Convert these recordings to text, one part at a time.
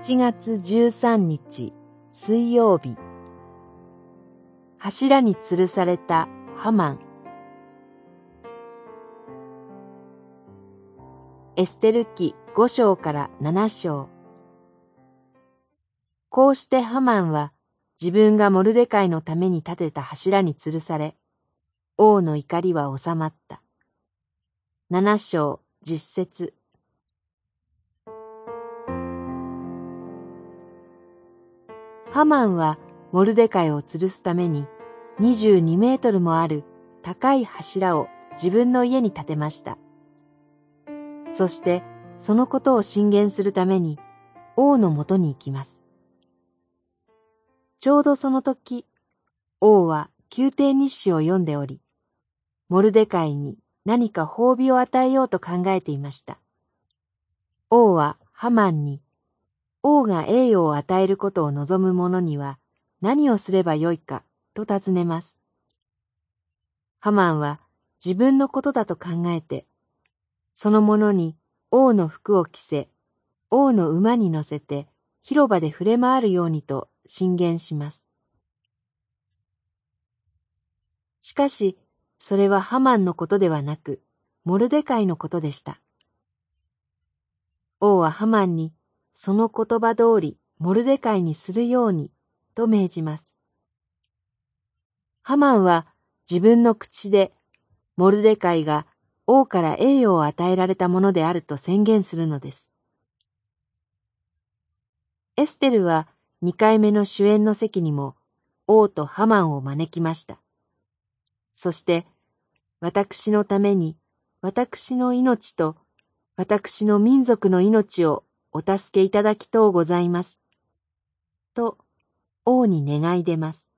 7月13日水曜日。柱に吊るされたハマン。エステル記5章から7章。こうしてハマンは自分がモルデカイのために立てた柱に吊るされ、王の怒りは収まった。七章実節。ハマンはモルデカイを吊るすために22メートルもある高い柱を自分の家に建てました。そしてそのことを進言するために王のもとに行きます。ちょうどその時、王は宮廷日誌を読んでおり、モルデカイに何か褒美を与えようと考えていました。王はハマンに、王が栄誉を与えることを望む者には何をすればよいかと尋ねます。ハマンは自分のことだと考えて、その者に王の服を着せ、王の馬に乗せて広場で触れ回るようにと進言します。しかし、それはハマンのことではなく、モルデカイのことでした。王はハマンに、その言葉通りモルデカイにするように、と命じます。ハマンは自分の口で、モルデカイが王から栄誉を与えられたものであると宣言するのです。エステルは二回目の主演の席にも王とハマンを招きました。そして、私のために私の命と私の民族の命をお助けいただきとうございます。と王に願い出ます。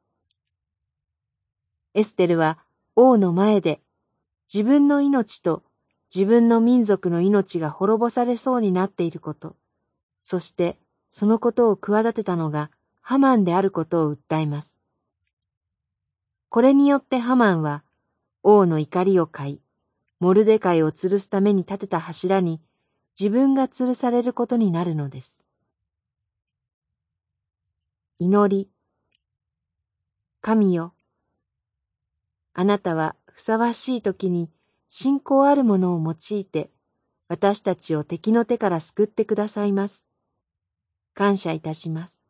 エステルは王の前で自分の命と自分の民族の命が滅ぼされそうになっていること、そしてそのことを企てたのがハマンであることを訴えます。これによってハマンは王の怒りを買い、モルデカイを吊るすために立てた柱に自分が吊るされることになるのです。祈り。神よ。あなたはふさわしい時に信仰あるものを用いて私たちを敵の手から救ってくださいます。感謝いたします。